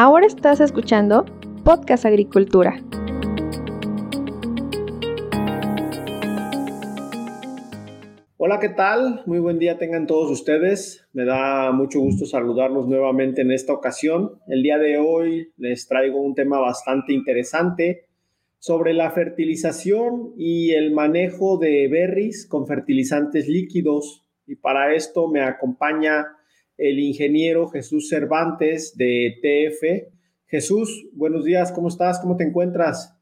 Ahora estás escuchando Podcast Agricultura. Hola, ¿qué tal? Muy buen día tengan todos ustedes. Me da mucho gusto saludarlos nuevamente en esta ocasión. El día de hoy les traigo un tema bastante interesante sobre la fertilización y el manejo de berries con fertilizantes líquidos. Y para esto me acompaña el ingeniero Jesús Cervantes de TF. Jesús, buenos días, ¿cómo estás? ¿Cómo te encuentras?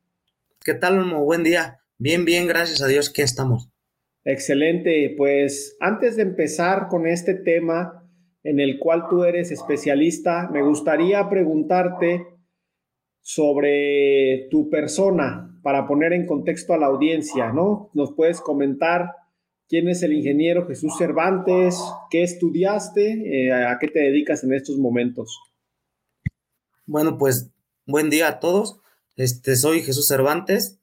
¿Qué tal, Mo? Buen día. Bien, bien, gracias a Dios que estamos. Excelente. Pues antes de empezar con este tema en el cual tú eres especialista, me gustaría preguntarte sobre tu persona para poner en contexto a la audiencia, ¿no? Nos puedes comentar quién es el ingeniero Jesús Cervantes, qué estudiaste, eh, a qué te dedicas en estos momentos. Bueno, pues buen día a todos. Este soy Jesús Cervantes.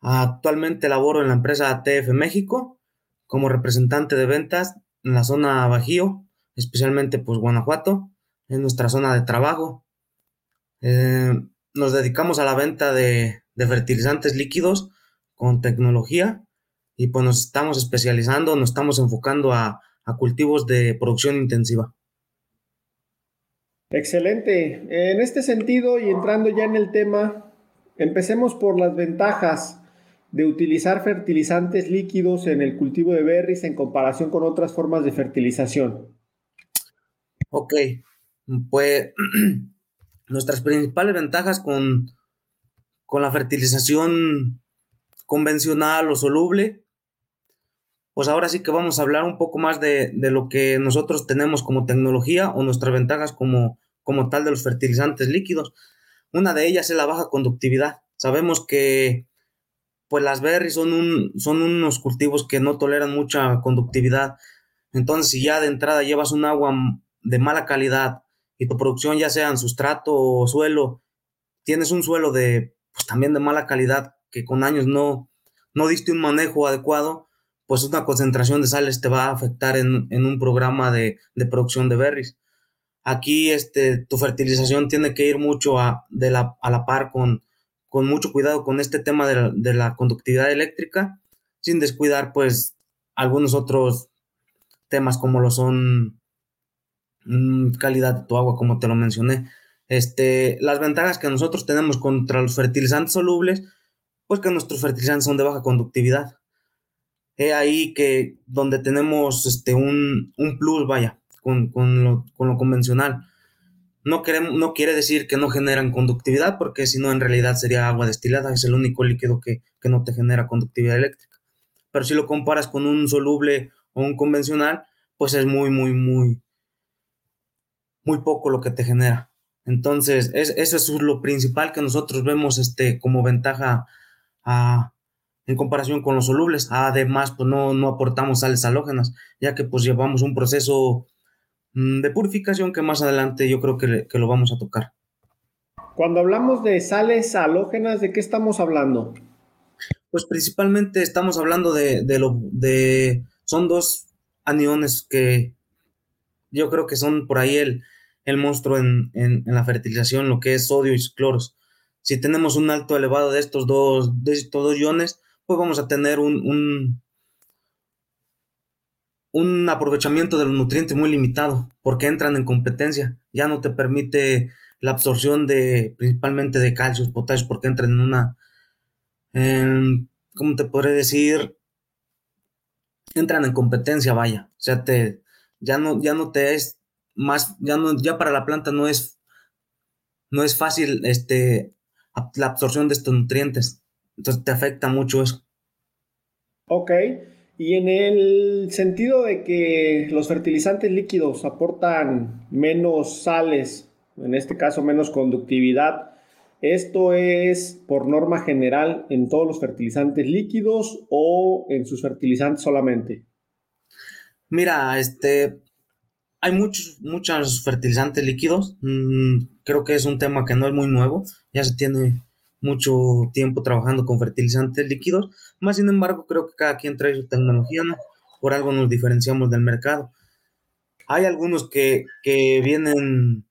Actualmente laboro en la empresa TF México como representante de ventas en la zona Bajío, especialmente pues Guanajuato, en nuestra zona de trabajo. Eh, nos dedicamos a la venta de, fertilizantes líquidos con tecnología y pues nos estamos especializando, nos estamos enfocando a, a cultivos de producción intensiva. Excelente. En este sentido y entrando ya en el tema, empecemos por las ventajas de utilizar fertilizantes líquidos en el cultivo de berries en comparación con otras formas de fertilización? Ok, pues nuestras principales ventajas con, con la fertilización convencional o soluble, pues ahora sí que vamos a hablar un poco más de, de lo que nosotros tenemos como tecnología o nuestras ventajas como, como tal de los fertilizantes líquidos. Una de ellas es la baja conductividad. Sabemos que pues las berries son, un, son unos cultivos que no toleran mucha conductividad. Entonces, si ya de entrada llevas un agua de mala calidad y tu producción ya sea en sustrato o suelo, tienes un suelo de, pues también de mala calidad, que con años no, no diste un manejo adecuado, pues una concentración de sales te va a afectar en, un programa de, producción de berries. Aquí este, tu fertilización tiene que ir mucho a, de la, a la par con, con mucho cuidado con este tema de la, conductividad eléctrica, sin descuidar pues algunos otros temas como lo son mm, calidad de tu agua, como te lo mencioné. Este, las ventajas que nosotros tenemos contra los fertilizantes solubles, pues que nuestros fertilizantes son de baja conductividad. He ahí que donde tenemos este, un, plus, vaya, con, con, lo, con lo convencional no, queremos, no quiere decir que no generan conductividad, porque si no, en realidad sería agua destilada, es el único líquido que, no te genera conductividad eléctrica. Pero si lo comparas con un soluble o un convencional, pues es muy, muy, muy, muy poco lo que te genera. Entonces, eso es lo principal que nosotros vemos este, como ventaja en comparación con los solubles. Además, pues no, no aportamos sales halógenas, ya que pues llevamos un proceso Mm, de purificación que más adelante yo creo que, lo vamos a tocar. Cuando hablamos de sales halógenas, ¿de qué estamos hablando? Pues principalmente estamos hablando de, lo de son dos aniones que yo creo que son por ahí el, el monstruo en, la fertilización, lo que es sodio y cloros. Si tenemos un alto elevado de estos dos, de estos dos iones, pues vamos a tener un, un aprovechamiento de los nutrientes muy limitado porque entran en competencia. Ya no te permite la absorción de principalmente de calcios, potasios, porque entran en una, ¿cómo te podré decir? Entran en competencia, vaya. O sea, te, ya no, ya no te es más, ya no, ya para la planta no es, no es fácil, este, la absorción de estos nutrientes. Entonces te afecta mucho eso. Ok. Y en el sentido de que los fertilizantes líquidos aportan menos sales, en este caso menos conductividad, ¿esto es por norma general en todos los fertilizantes líquidos o en sus fertilizantes solamente? Mira, este, hay muchos, muchos fertilizantes líquidos. Mm, creo que es un tema que no es muy nuevo. Ya se tiene mucho tiempo trabajando con fertilizantes líquidos, más sin embargo creo que cada quien trae su tecnología, ¿no? Por algo nos diferenciamos del mercado. Hay algunos que, vienen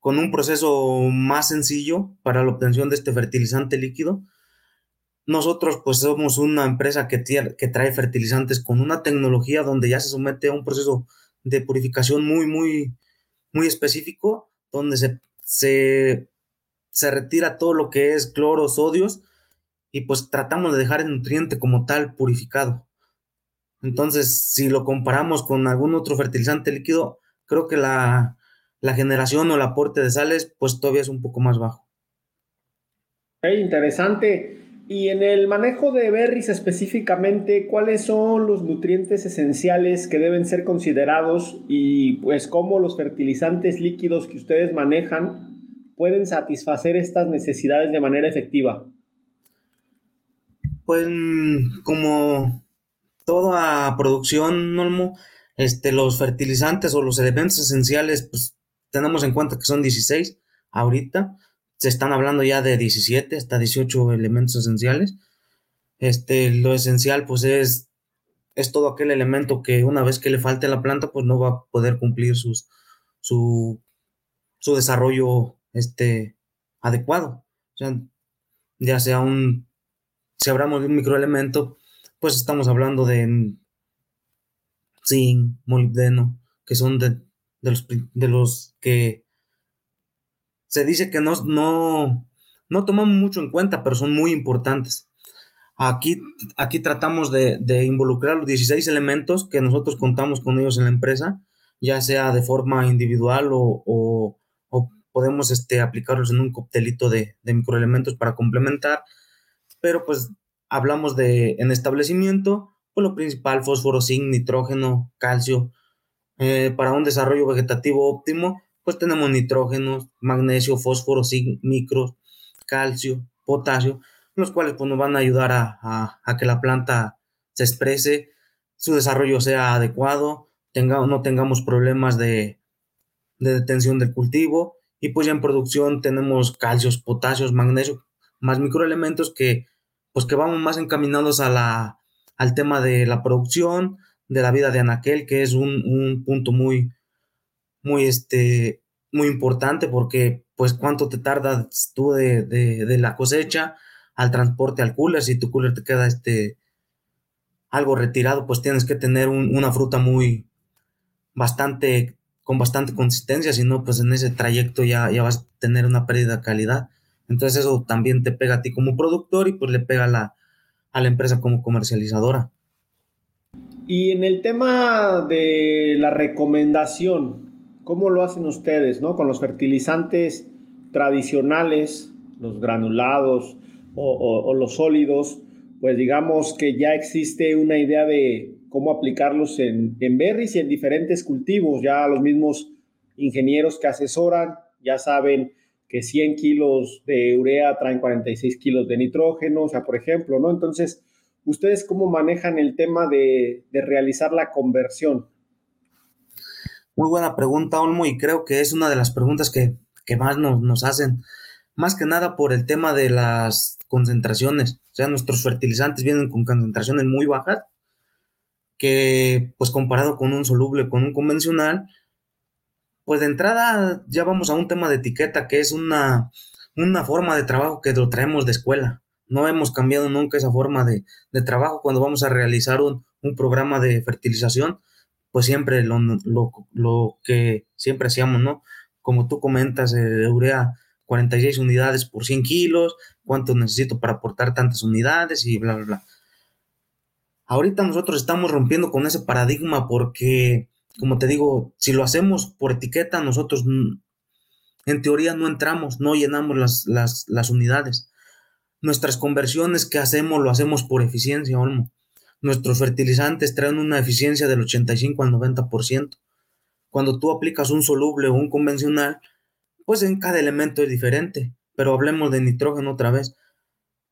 con un proceso más sencillo para la obtención de este fertilizante líquido. Nosotros pues somos una empresa que, que trae fertilizantes con una tecnología donde ya se somete a un proceso de purificación muy, muy, muy específico, donde se, se, se retira todo lo que es cloro, sodios, y pues tratamos de dejar el nutriente como tal purificado. Entonces, si lo comparamos con algún otro fertilizante líquido, creo que la, la generación o el aporte de sales, pues todavía es un poco más bajo. interesante. Y en el manejo de berries específicamente, ¿cuáles son los nutrientes esenciales que deben ser considerados y pues cómo los fertilizantes líquidos que ustedes manejan pueden satisfacer estas necesidades de manera efectiva? Pues como toda producción, este, los fertilizantes o los elementos esenciales, pues tenemos en cuenta que son 16 ahorita, se están hablando ya de 17 hasta 18 elementos esenciales. Este, lo esencial pues es, es todo aquel elemento que una vez que le falte a la planta pues no va a poder cumplir sus, su, su desarrollo este, adecuado. O sea, ya sea un, si hablamos de un microelemento, pues estamos hablando de zinc, molibdeno, que son de, los, de los que se dice que no, no, no tomamos mucho en cuenta, pero son muy importantes. Aquí, aquí tratamos de, involucrar los 16 elementos que nosotros contamos con ellos en la empresa, ya sea de forma individual o, podemos este, aplicarlos en un coctelito de, de microelementos para complementar, pero pues hablamos de en establecimiento, pues lo principal, fósforo, zinc, nitrógeno, calcio. Eh, para un desarrollo vegetativo óptimo, pues tenemos nitrógeno, magnesio, fósforo, zinc, micros, calcio, potasio, los cuales pues, nos van a ayudar a, que la planta se exprese, su desarrollo sea adecuado, tenga, no tengamos problemas de, de detención del cultivo y pues ya en producción tenemos calcios, potasios, magnesio, más microelementos que pues que vamos más encaminados a la, al tema de la producción, de la vida de Anaquel, que es un, punto muy, muy, este, muy importante porque pues cuánto te tardas tú de, la cosecha al transporte al cooler, si tu cooler te queda este, algo retirado, pues tienes que tener una fruta muy, bastante, con bastante consistencia, si no, pues en ese trayecto ya, ya vas a tener una pérdida de calidad. Entonces eso también te pega a ti como productor y pues le pega a la, a la empresa como comercializadora. Y en el tema de la recomendación, ¿cómo lo hacen ustedes, no? Con los fertilizantes tradicionales, los granulados o, los sólidos, pues digamos que ya existe una idea de cómo aplicarlos en, en berries y en diferentes cultivos. Ya los mismos ingenieros que asesoran ya saben que 100 kilos de urea traen 46 kilos de nitrógeno, o sea, por ejemplo, ¿no? Entonces, ¿ustedes cómo manejan el tema de, realizar la conversión? Muy buena pregunta, Olmo, y creo que es una de las preguntas que, más nos, nos, hacen, más que nada por el tema de las concentraciones. O sea, nuestros fertilizantes vienen con concentraciones muy bajas, que pues comparado con un soluble, con un convencional, pues de entrada ya vamos a un tema de etiqueta que es una, una forma de trabajo que lo traemos de escuela. No hemos cambiado nunca esa forma de, trabajo cuando vamos a realizar un, programa de fertilización, pues siempre lo, lo, que siempre hacíamos, ¿no? Como tú comentas, eh, urea 46 unidades por 100 kilos, cuánto necesito para aportar tantas unidades y bla, bla, bla. Ahorita nosotros estamos rompiendo con ese paradigma porque como te digo, si lo hacemos por etiqueta, nosotros en teoría no entramos, no llenamos las, las, unidades. Nuestras conversiones que hacemos lo hacemos por eficiencia, Olmo. Nuestros fertilizantes traen una eficiencia del 85 al 90%. Cuando tú aplicas un soluble o un convencional, pues en cada elemento es diferente. Pero hablemos de nitrógeno otra vez.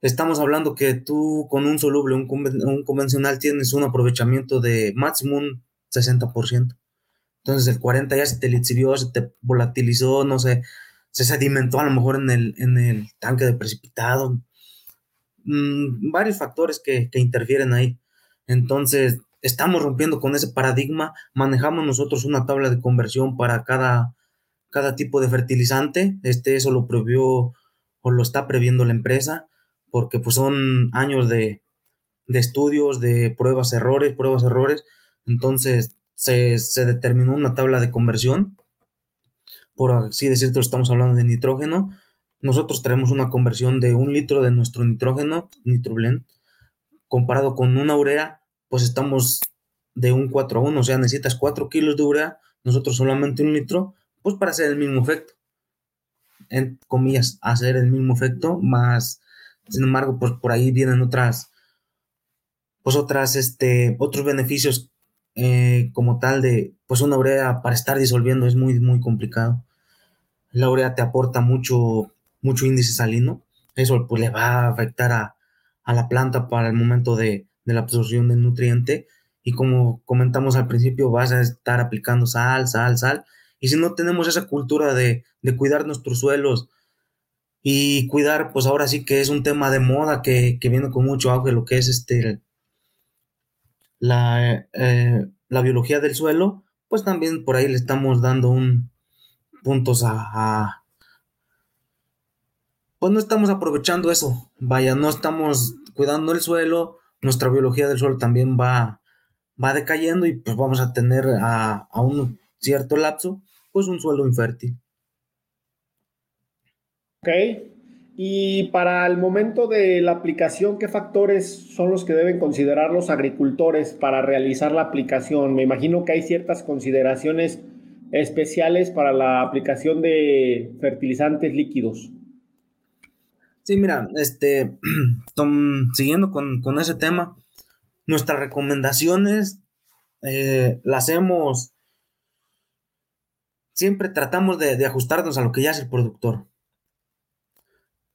Estamos hablando que tú con un soluble, un, un convencional, tienes un aprovechamiento de máximo 60%. Entonces el 40 ya se te lixivió, se te volatilizó, no sé, se sedimentó a lo mejor en el, en el tanque de precipitado. Mm, varios factores que, que interfieren ahí. Entonces, estamos rompiendo con ese paradigma, manejamos nosotros una tabla de conversión para cada, cada tipo de fertilizante. Este, eso lo prohibió o lo está previendo la empresa, porque pues son años de, de estudios, de pruebas, errores, pruebas, errores. Entonces se, se, determinó una tabla de conversión. Por así decirlo, estamos hablando de nitrógeno. Nosotros tenemos una conversión de un litro de nuestro nitrógeno, nitroblend, comparado con una urea, pues estamos de un 4 a 1, o sea, necesitas 4 kilos de urea, nosotros solamente un litro, pues para hacer el mismo efecto. En comillas, hacer el mismo efecto, más, sin embargo, pues por ahí vienen otras, pues otras, este, otros beneficios eh, como tal de, pues una urea para estar disolviendo es muy, muy complicado. La urea te aporta mucho, mucho índice salino, eso pues le va a afectar a, a la planta para el momento de, de la absorción del nutriente y como comentamos al principio, vas a estar aplicando sal, sal, sal. Y si no tenemos esa cultura de, cuidar nuestros suelos y cuidar, pues ahora sí que es un tema de moda que, viene con mucho auge, lo que es este la, eh, la biología del suelo, pues también por ahí le estamos dando un puntos a, a, pues no estamos aprovechando eso, vaya, no estamos cuidando el suelo, nuestra biología del suelo también va va decayendo y pues vamos a tener a, un cierto lapso, pues un suelo infértil. Ok. Y para el momento de la aplicación, ¿qué factores son los que deben considerar los agricultores para realizar la aplicación? Me imagino que hay ciertas consideraciones especiales para la aplicación de fertilizantes líquidos. Sí, mira, este, siguiendo con, con ese tema, Nuestras recomendaciones eh, las hacemos, siempre tratamos de, ajustarnos a lo que ya hace el productor.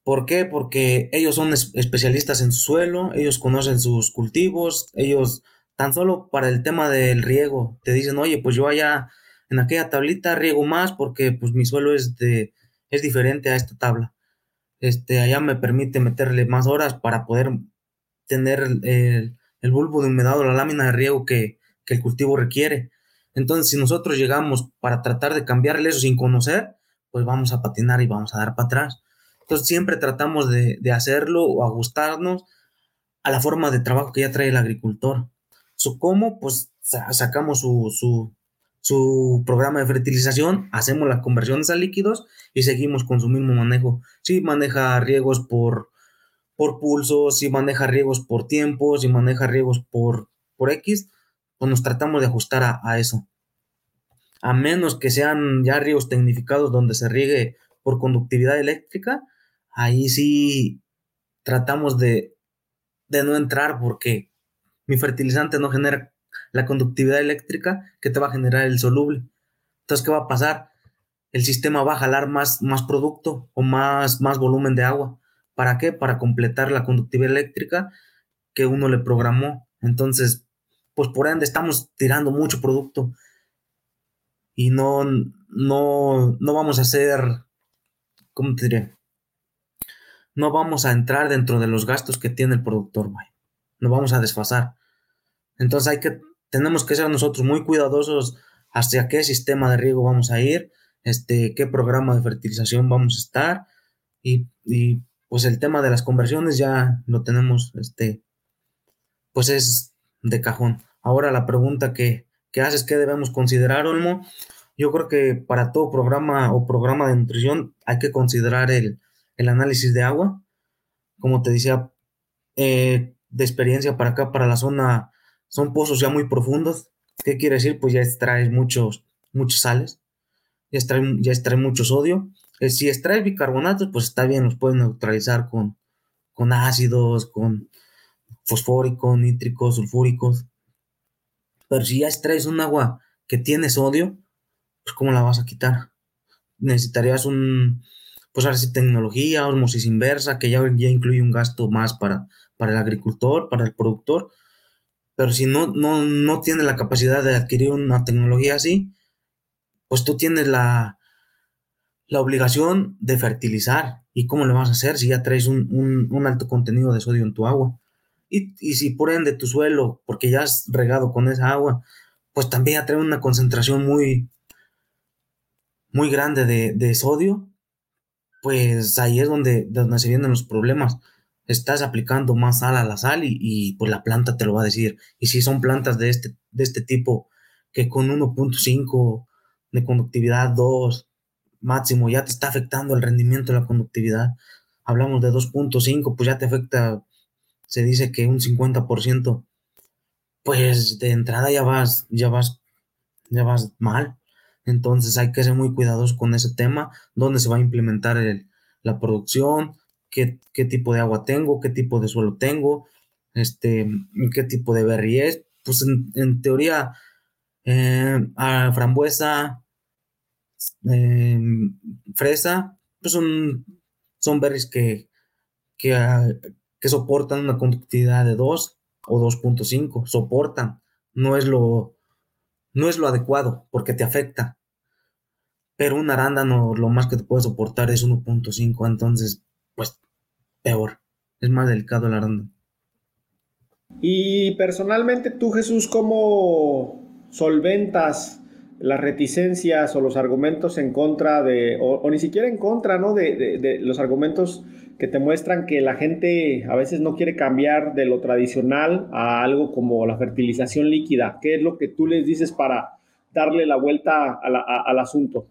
¿Por qué? Porque ellos son especialistas en su suelo, ellos conocen sus cultivos, ellos tan solo para el tema del riego te dicen, oye, pues yo allá en aquella tablita riego más porque pues mi suelo es, de, es diferente a esta tabla. Este, allá me permite meterle más horas para poder tener el, el bulbo de humedad o la lámina de riego que, el cultivo requiere. Entonces, si nosotros llegamos para tratar de cambiarle eso sin conocer, pues vamos a patinar y vamos a dar para atrás. Entonces, siempre tratamos de, hacerlo o ajustarnos a la forma de trabajo que ya trae el agricultor. ¿Cómo? Pues sacamos su, su, programa de fertilización, hacemos las conversiones a líquidos y seguimos con su mismo manejo. Si maneja riegos por, por pulso, si maneja riegos por tiempo, si maneja riegos por, por X, pues nos tratamos de ajustar a, eso. A menos que sean ya riegos tecnificados donde se riegue por conductividad eléctrica, ahí sí tratamos de, de no entrar porque mi fertilizante no genera la conductividad eléctrica que te va a generar el soluble. Entonces, ¿qué va a pasar? El sistema va a jalar más, más producto o más, más volumen de agua. ¿Para qué? Para completar la conductividad eléctrica que uno le programó. Entonces, pues por ende estamos tirando mucho producto y no, no, no vamos a hacer, ¿cómo te diré? No vamos a entrar dentro de los gastos que tiene el productor, No vamos a desfasar. Entonces hay que, tenemos que ser nosotros muy cuidadosos hacia qué sistema de riego vamos a ir, este, qué programa de fertilización vamos a estar y, pues el tema de las conversiones ya lo tenemos, este, pues es de cajón. Ahora la pregunta que, que haces, ¿qué debemos considerar, Olmo? Yo creo que para todo programa o programa de nutrición hay que considerar el, análisis de agua. Como te decía, eh, de experiencia para acá, para la zona, son pozos ya muy profundos. ¿Qué quiere decir? Pues ya extraes muchos, muchos sales, ya extrae, ya mucho sodio si extraes bicarbonatos, pues está bien, los puedes neutralizar con, con ácidos, con fosfóricos, nítricos, sulfúricos. Pero si ya extraes un agua que tiene sodio, pues ¿cómo la vas a quitar? Necesitarías un, pues ahora sí, tecnología, osmosis inversa, que ya, ya incluye un gasto más para, para el agricultor, para el productor. Pero si no, no, no tiene la capacidad de adquirir una tecnología así, pues tú tienes la, la obligación de fertilizar. ¿Y cómo lo vas a hacer si ya traes un, alto contenido de sodio en tu agua? Y, si por ende tu suelo, porque ya has regado con esa agua, pues también ya trae una concentración muy, muy grande de, sodio, pues ahí es donde, donde se vienen los problemas. Estás aplicando más sal a la sal y, pues la planta te lo va a decir. Y si son plantas de este, de este tipo que con 1.5 de conductividad, 2 máximo, ya te está afectando el rendimiento de la conductividad. Hablamos de 2.5, pues ya te afecta, se dice que un 50%, pues de entrada ya vas, ya vas, ya vas mal. Entonces hay que ser muy cuidadosos con ese tema, dónde se va a implementar la producción, qué, tipo de agua tengo, qué tipo de suelo tengo, este, qué tipo de berry es. Pues en, teoría, a frambuesa, eh, fresa, pues son, son berries que, ah, que, soportan una conductividad de 2 o 2.5, soportan, no es lo, no es lo adecuado porque te afecta. Pero un arándano lo más que te puede soportar es 1.5, entonces, pues, peor. Es más delicado el arándano. Y personalmente tú, Jesús, ¿cómo solventas las reticencias o los argumentos en contra de, o, ni siquiera en contra, ¿no? De, los argumentos que te muestran que la gente a veces no quiere cambiar de lo tradicional a algo como la fertilización líquida. ¿Qué es lo que tú les dices para darle la vuelta al asunto?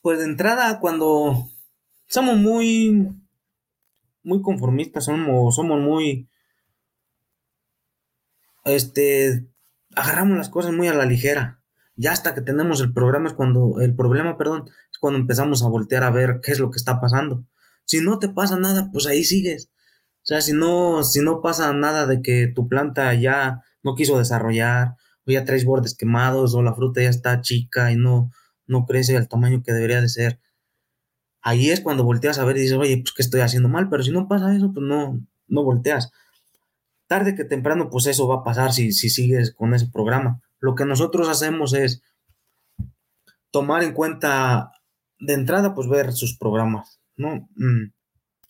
Pues de entrada, cuando somos muy, muy conformistas, somos, somos muy, este, agarramos las cosas muy a la ligera. Ya hasta que tenemos el programa es cuando, el problema, perdón, es cuando empezamos a voltear a ver qué es lo que está pasando. Si no te pasa nada, pues ahí sigues. O sea, si no, si no pasa nada de que tu planta ya no quiso desarrollar, o ya traes bordes quemados, o la fruta ya está chica y no, no crece al tamaño que debería de ser. Ahí es cuando volteas a ver y dices, oye, pues qué estoy haciendo mal, pero si no pasa eso, pues no, no volteas tarde que temprano, pues eso va a pasar si, si sigues con ese programa. Lo que nosotros hacemos es tomar en cuenta de entrada, pues ver sus programas, ¿no? Mm,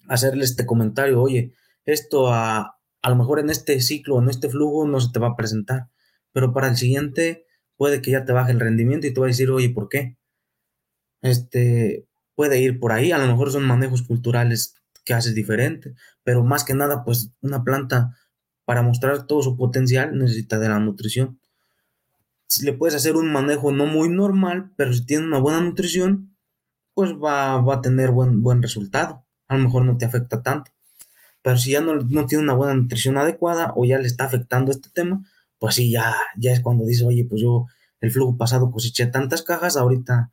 hacerle este comentario, oye, esto a, a lo mejor en este ciclo, en este flujo no se te va a presentar, pero para el siguiente puede que ya te baje el rendimiento y te va a decir, oye, ¿por qué? Este, puede ir por ahí, a lo mejor son manejos culturales que haces diferente, pero más que nada, pues una planta para mostrar todo su potencial necesita de la nutrición. Si le puedes hacer un manejo no muy normal, pero si tiene una buena nutrición, pues va, a tener buen, buen resultado. A lo mejor no te afecta tanto. Pero si ya no, tiene una buena nutrición adecuada o ya le está afectando este tema, pues sí, ya, ya es cuando dice, oye, pues yo el flujo pasado coseché tantas cajas, ahorita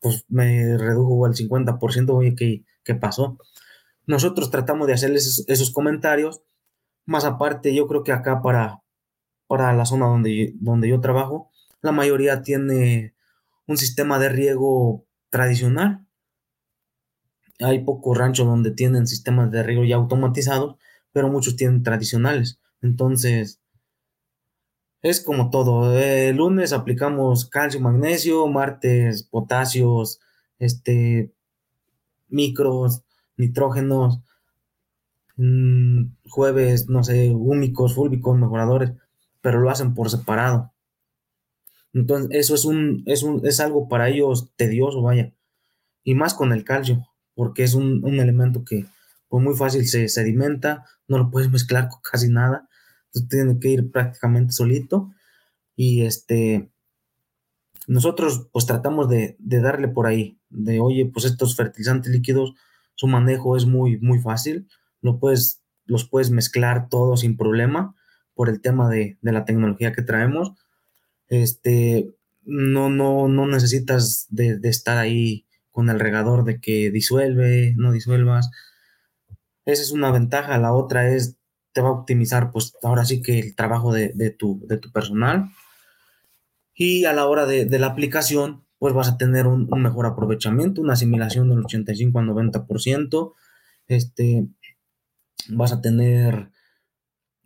pues me redujo al 50%, oye, ¿qué, ¿qué, pasó? Nosotros tratamos de hacerles esos comentarios más aparte, yo creo que acá para, para la zona donde, donde yo trabajo, la mayoría tiene un sistema de riego tradicional. Hay pocos ranchos donde tienen sistemas de riego ya automatizados, pero muchos tienen tradicionales. Entonces, es como todo. El lunes aplicamos calcio, magnesio, martes, potasios, este, micros, nitrógenos, Mm, jueves, no sé, únicos, fúlbicos, mejoradores, pero lo hacen por separado. Entonces, eso es un, es un, es algo para ellos tedioso, vaya. Y más con el calcio, porque es un, elemento que pues muy fácil se sedimenta, no lo puedes mezclar con casi nada. Entonces tiene que ir prácticamente solito. Y este nosotros pues tratamos de, de, darle por ahí, de oye, pues estos fertilizantes líquidos, su manejo es muy, muy fácil puedes, los puedes mezclar todos sin problema por el tema de, la tecnología que traemos. Este, no, no, no necesitas de, estar ahí con el regador de que disuelve, no disuelvas. Esa es una ventaja. La otra es, te va a optimizar, pues ahora sí que el trabajo de, tu, de tu personal. Y a la hora de, la aplicación, pues vas a tener un, un, mejor aprovechamiento, una asimilación del 85 al 90%. Este, vas a tener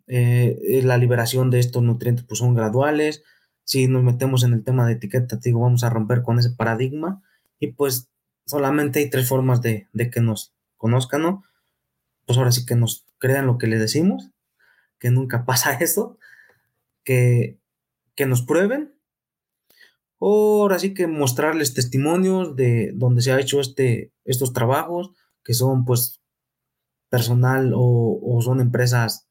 eh, la liberación de estos nutrientes, pues son graduales. Si nos metemos en el tema de etiqueta, digo, vamos a romper con ese paradigma y pues solamente hay tres formas de, que nos conozcan, ¿no? Pues ahora sí que nos crean lo que le decimos, que nunca pasa eso, que, que nos prueben ahora sí que mostrarles testimonios de donde se ha hecho este, estos trabajos, que son pues personal o, son empresas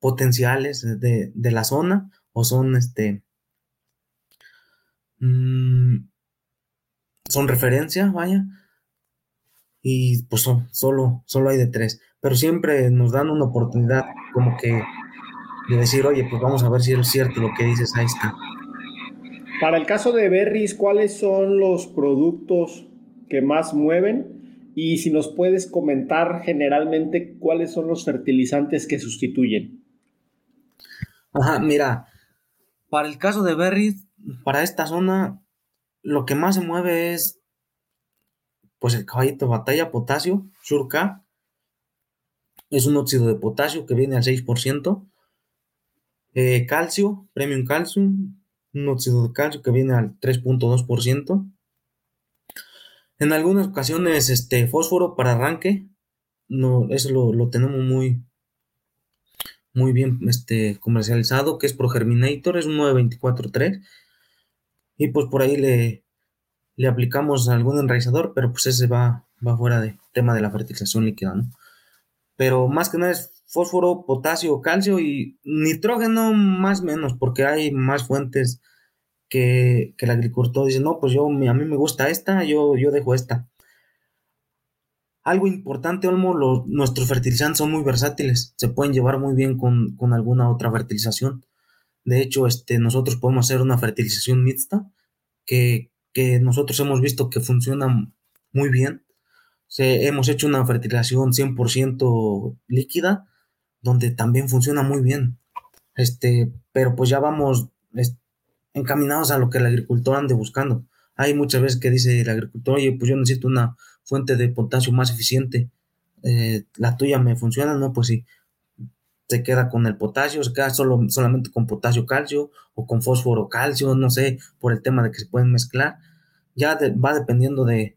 potenciales de, la zona o son este mm, son referencia, vaya. Y pues solo, solo hay de tres. Pero siempre nos dan una oportunidad como que de decir, oye, pues vamos a ver si es cierto lo que dices, ahí está. Para el caso de Berries, ¿cuáles son los productos que más mueven? Y si nos puedes comentar generalmente cuáles son los fertilizantes que sustituyen. Ajá, mira, para el caso de Berries, para esta zona, lo que más se mueve es pues el caballito batalla potasio, Shurka, es un óxido de potasio que viene al 6%. Eh, calcio, Premium Calcium, un óxido de calcio que viene al 3.2%. En algunas ocasiones, este fósforo para arranque, no, eso lo, tenemos muy, muy bien este, comercializado, que es Progerminator, es un 924.3. Y pues por ahí le, le aplicamos algún enraizador, pero pues ese va, va fuera de tema de la fertilización líquida, ¿no? Pero más que nada es fósforo, potasio, calcio y nitrógeno más o menos, porque hay más fuentes que, el agricultor dice, no, pues yo, a mí me gusta esta, yo, yo dejo esta. Algo importante, Olmo, nuestros fertilizantes son muy versátiles, se pueden llevar muy bien con, alguna otra fertilización. De hecho, este, nosotros podemos hacer una fertilización mixta que, nosotros hemos visto que funciona muy bien. hemos hecho una fertilización 100% líquida donde también funciona muy bien. Este, pero pues ya vamos encaminados a lo que el agricultor ande buscando. Hay muchas veces que dice el agricultor, oye, pues yo necesito una fuente de potasio más eficiente. Eh, la tuya me funciona, ¿no? Pues sí, se queda con el potasio, se queda solo, solamente con potasio calcio o con fósforo calcio, no sé, por el tema de que se pueden mezclar. Ya va dependiendo de,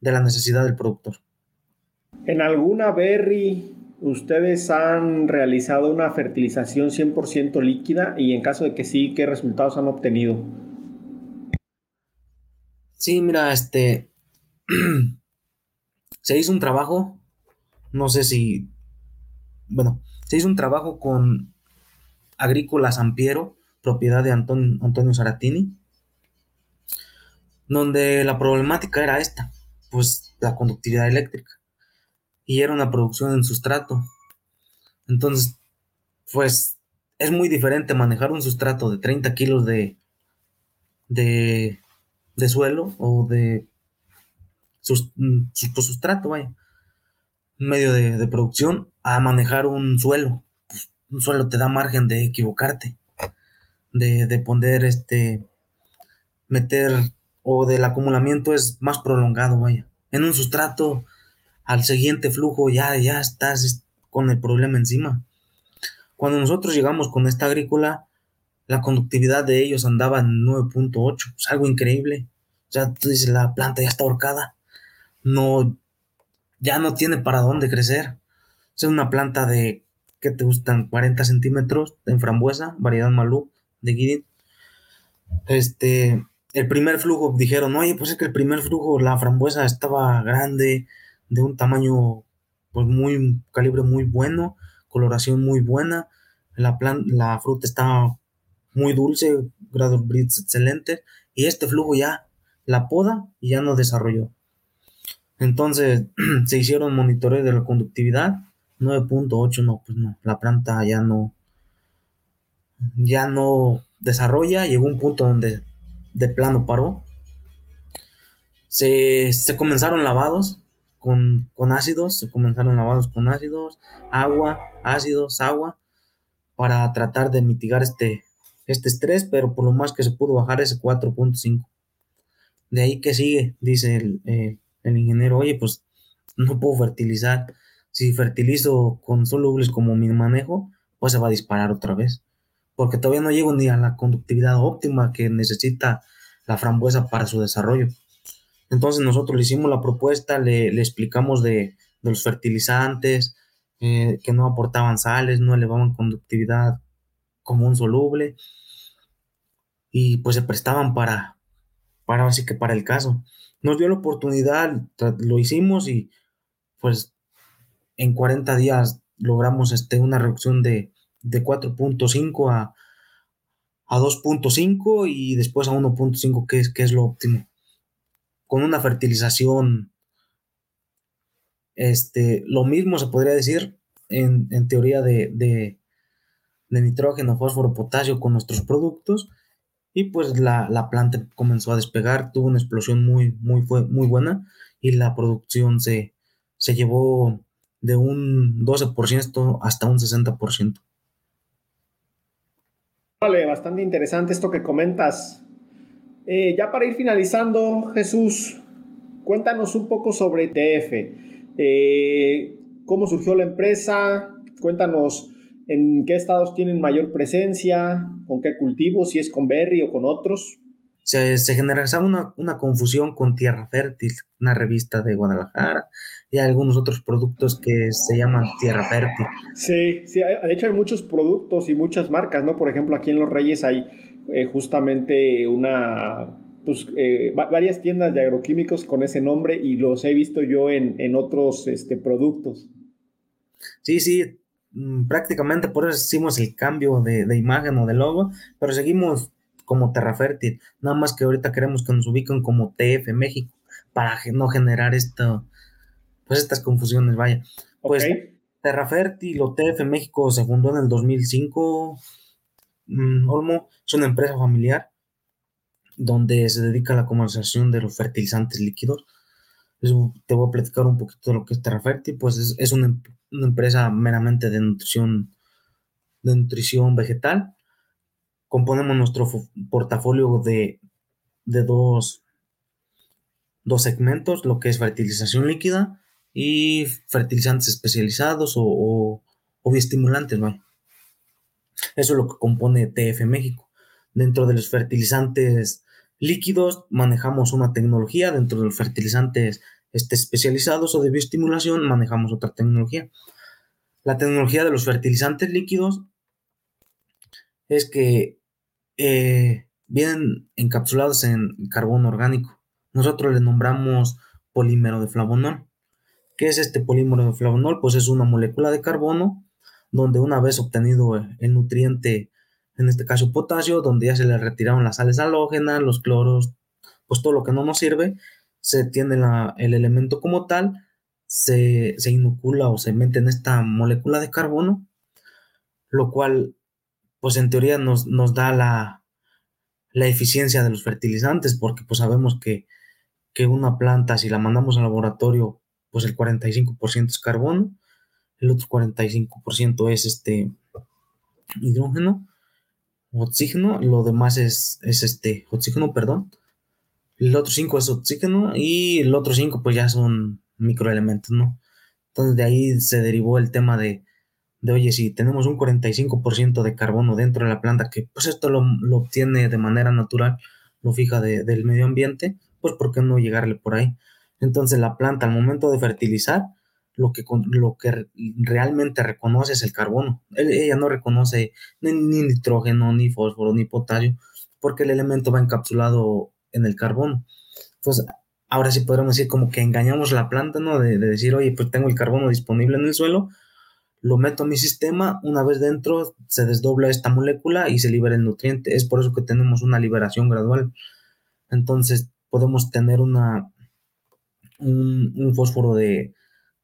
de la necesidad del productor. En alguna berry ¿Ustedes han realizado una fertilización 100% líquida? Y en caso de que sí, ¿qué resultados han obtenido? Sí, mira, este... se hizo un trabajo, no sé si... Bueno, se hizo un trabajo con Agrícola Sampiero, propiedad de Antonio Saratini, donde la problemática era esta, pues la conductividad eléctrica y era una producción en sustrato. Entonces, pues es muy diferente manejar un sustrato de 30 kilos de, de, suelo o de mm, pues, sustrato, vaya, medio de, producción, a manejar un suelo. un suelo te da margen de equivocarte, de, de poner este, meter, o del acumulamiento es más prolongado, vaya. En un sustrato al siguiente flujo ya, ya estás con el problema encima. Cuando nosotros llegamos con esta agrícola, la conductividad de ellos andaba en 9.8, es algo increíble. O sea, tú dices, la planta ya está ahorcada, no, ya no tiene para dónde crecer. Es una planta de, ¿qué te gustan? 40 centímetros en frambuesa, variedad malú de Guidin. Este, el primer flujo dijeron, oye, pues es que el primer flujo, la frambuesa estaba grande, de un tamaño, pues muy, calibre muy bueno, coloración muy buena, la, la fruta está muy dulce, grado Brits excelente, y este flujo ya la poda y ya no desarrolló. Entonces se hicieron monitoreos de la conductividad, 9.8, no, pues no, la planta ya no, ya no desarrolla, llegó un punto donde de plano paró. Se, se comenzaron lavados, con, ácidos, se comenzaron lavados con ácidos, agua, ácidos, agua, para tratar de mitigar este, este estrés, pero por lo más que se pudo bajar ese 4.5. De ahí que sigue, dice el, el, ingeniero, oye, pues no puedo fertilizar. Si fertilizo con solubles como mi manejo, pues se va a disparar otra vez. Porque todavía no llego ni a la conductividad óptima que necesita la frambuesa para su desarrollo. Entonces nosotros le hicimos la propuesta, le, explicamos de, los fertilizantes, eh, que no aportaban sales, no elevaban conductividad como un soluble y pues se prestaban para, para así que para el caso. Nos dio la oportunidad, lo hicimos y pues en 40 días logramos este, una reducción de, de 4.5 a, a 2.5 y después a 1.5, que es, que es lo óptimo. Con una fertilización, este, lo mismo se podría decir en, teoría de, nitrógeno, fósforo, potasio con nuestros productos. Y pues la, la, planta comenzó a despegar, tuvo una explosión muy, muy, muy buena y la producción se, se llevó de un 12% hasta un 60%. Vale, bastante interesante esto que comentas. Eh, ya para ir finalizando, Jesús, cuéntanos un poco sobre TF. Eh, ¿Cómo surgió la empresa? Cuéntanos en qué estados tienen mayor presencia, con qué cultivos, si es con Berry o con otros. Se, se generalizaba una, una, confusión con Tierra Fértil, una revista de Guadalajara, y algunos otros productos que se llaman tierra fértil. Sí, sí, de hecho hay muchos productos y muchas marcas, ¿no? Por ejemplo, aquí en Los Reyes hay eh, justamente una, pues, eh, varias tiendas de agroquímicos con ese nombre y los he visto yo en, en otros este, productos. Sí, sí, mm, prácticamente por eso hicimos el cambio de, de imagen o de logo, pero seguimos como Terra Fértil, nada más que ahorita queremos que nos ubiquen como TF México para no generar esto, pues estas confusiones, vaya. Pues Terra Fértil o TF México se fundó en el 2005. Mm, Olmo es una empresa familiar donde se dedica a la comercialización de los fertilizantes líquidos. te voy a platicar un poquito de lo que es Terra Fértil, pues es, una, empresa meramente de nutrición, de nutrición vegetal. Componemos nuestro portafolio de, de dos, dos segmentos, lo que es fertilización líquida y fertilizantes especializados o, o. Eso es lo que compone TF México. Dentro de los fertilizantes líquidos manejamos una tecnología, dentro de los fertilizantes este, especializados o de bioestimulación manejamos otra tecnología. La tecnología de los fertilizantes líquidos es que eh, vienen encapsulados en carbono orgánico. Nosotros le nombramos polímero de flavonol. ¿Qué es este polímero de flavonol? Pues es una molécula de carbono donde una vez obtenido el nutriente, en este caso potasio, donde ya se le retiraron las sales halógenas, los cloros, pues todo lo que no nos sirve, se tiene el elemento como tal, se, inocula o se mete en esta molécula de carbono, lo cual, pues en teoría nos, nos da la, la, eficiencia de los fertilizantes, porque pues sabemos que, que una planta, si la mandamos al laboratorio, pues el 45% es carbono, el otro 45% es este hidrógeno, oxígeno, lo demás es, es este oxígeno, perdón. El otro 5 es oxígeno y el otro 5 pues ya son microelementos, ¿no? Entonces de ahí se derivó el tema de, de oye, si tenemos un 45% de carbono dentro de la planta, que pues esto lo, obtiene de manera natural, lo fija del medio ambiente, pues ¿por qué no llegarle por ahí? Entonces la planta al momento de fertilizar, lo que, lo que realmente reconoce es el carbono. Ella no reconoce ni, nitrógeno, ni fósforo, ni potasio, porque el elemento va encapsulado en el carbono. Entonces, ahora sí podríamos decir como que engañamos la planta, ¿no? De, decir, oye, pues tengo el carbono disponible en el suelo, lo meto a mi sistema, una vez dentro se desdobla esta molécula y se libera el nutriente. Es por eso que tenemos una liberación gradual. Entonces, podemos tener una, un, fósforo de,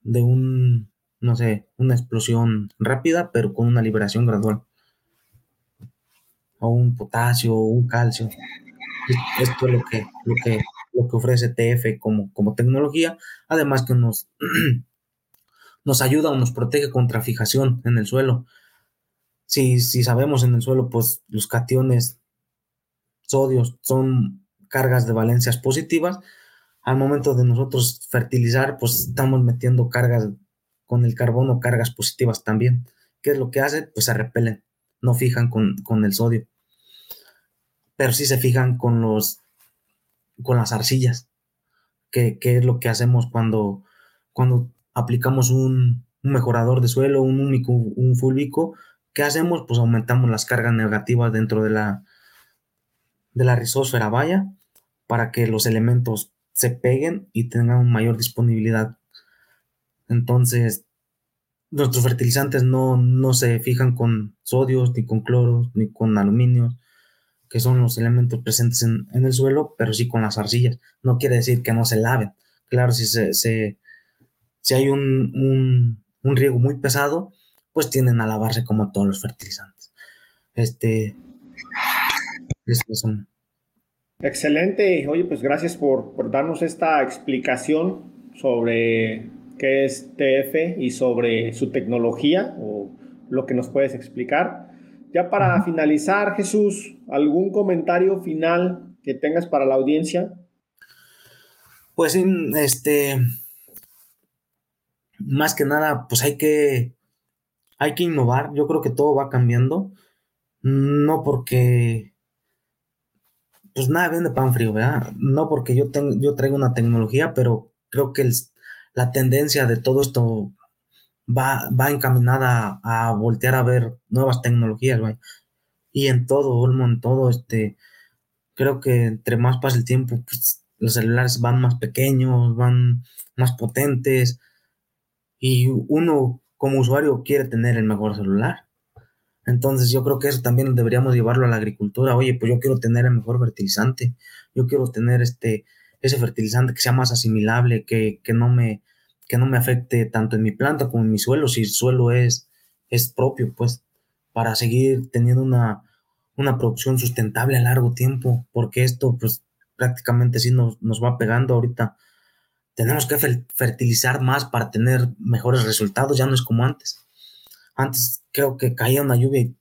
de un, no sé, una explosión rápida, pero con una liberación gradual. O un potasio, o un calcio. Esto es lo que, lo que, lo que ofrece TF como, como tecnología, además que nos, nos ayuda o nos protege contra fijación en el suelo. Si, si sabemos en el suelo, pues los cationes sodios son cargas de valencias positivas, al momento de nosotros fertilizar, pues estamos metiendo cargas con el carbono, cargas positivas también. ¿Qué es lo que hace? Pues se repelen, no fijan con, el sodio. Pero sí se fijan con los con las arcillas, que, es lo que hacemos cuando, cuando aplicamos un, mejorador de suelo, un único, un fulvico, ¿qué hacemos? Pues aumentamos las cargas negativas dentro de la, de la vaya para que los elementos se peguen y tengan mayor disponibilidad. Entonces, nuestros fertilizantes no, no se fijan con sodios, ni con cloros, ni con aluminio, que son los elementos presentes en, el suelo, pero sí con las arcillas. No quiere decir que no se laven. Claro, si, se, si hay un, un, riego muy pesado, pues tienden a lavarse como todos los fertilizantes. Este, son. Excelente. Oye, pues gracias por, por darnos esta explicación sobre qué es TF y sobre su tecnología o lo que nos puedes explicar. Ya para finalizar, Jesús, ¿algún comentario final que tengas para la audiencia? Pues este, más que nada, pues hay que, hay que innovar. Yo creo que todo va cambiando. No porque, pues nada vende pan frío, ¿verdad? No porque yo, tengo, yo traigo una tecnología, pero creo que la tendencia de todo esto va, va encaminada a, voltear a ver nuevas tecnologías, güey. Y en todo, Olmo, en todo, este, creo que entre más pasa el tiempo, pues, los celulares van más pequeños, van más potentes, y uno como usuario quiere tener el mejor celular. Entonces yo creo que eso también deberíamos llevarlo a la agricultura. Oye, pues yo quiero tener el mejor fertilizante, yo quiero tener este, ese fertilizante que sea más asimilable, que, que no me, que no me afecte tanto en mi planta como en mi suelo, si el suelo es, es propio, pues, para seguir teniendo una, una producción sustentable a largo tiempo, porque esto, pues, prácticamente sí nos, nos va pegando ahorita. Tenemos que fertilizar más para tener mejores resultados, ya no es como antes. Antes creo que caía una lluvia y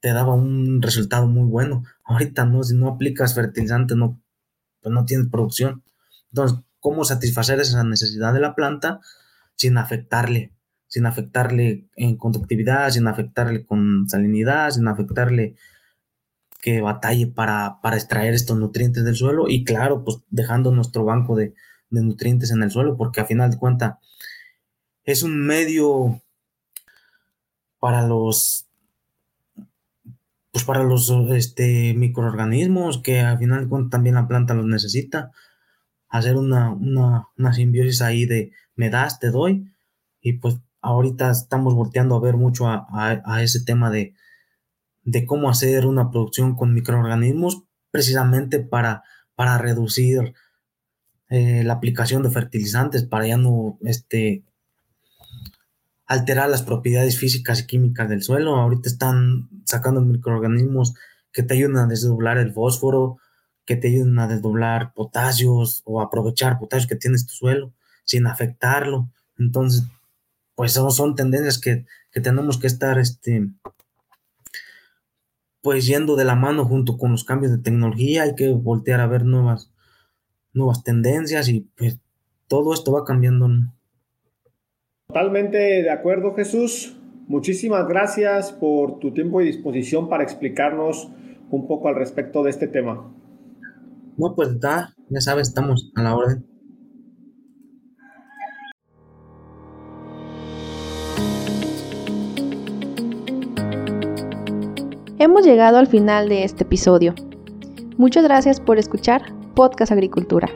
te daba un resultado muy bueno. Ahorita no, si no aplicas fertilizante, no, pues no tienes producción. Entonces, cómo satisfacer esa necesidad de la planta sin afectarle, sin afectarle en conductividad, sin afectarle con salinidad, sin afectarle que batalle para, para extraer estos nutrientes del suelo y claro, pues dejando nuestro banco de, nutrientes en el suelo, porque a final de cuentas es un medio para los pues para los este, microorganismos que al final también la planta los necesita hacer una, una, simbiosis ahí de me das, te doy. Y pues ahorita estamos volteando a ver mucho a, ese tema de, de, cómo hacer una producción con microorganismos precisamente para, para reducir eh, la aplicación de fertilizantes, para ya no este, alterar las propiedades físicas y químicas del suelo. Ahorita están sacando microorganismos que te ayudan a desdoblar el fósforo, que te ayuden a desdoblar potasios o aprovechar potasios que tienes tu suelo sin afectarlo. Entonces, pues son, son tendencias que, tenemos que estar, este, pues yendo de la mano junto con los cambios de tecnología, hay que voltear a ver nuevas, nuevas tendencias y pues todo esto va cambiando. Totalmente de acuerdo, Jesús. Muchísimas gracias por tu tiempo y disposición para explicarnos un poco al respecto de este tema. No, pues está, ya sabes, estamos a la orden. Hemos llegado al final de este episodio. Muchas gracias por escuchar Podcast Agricultura.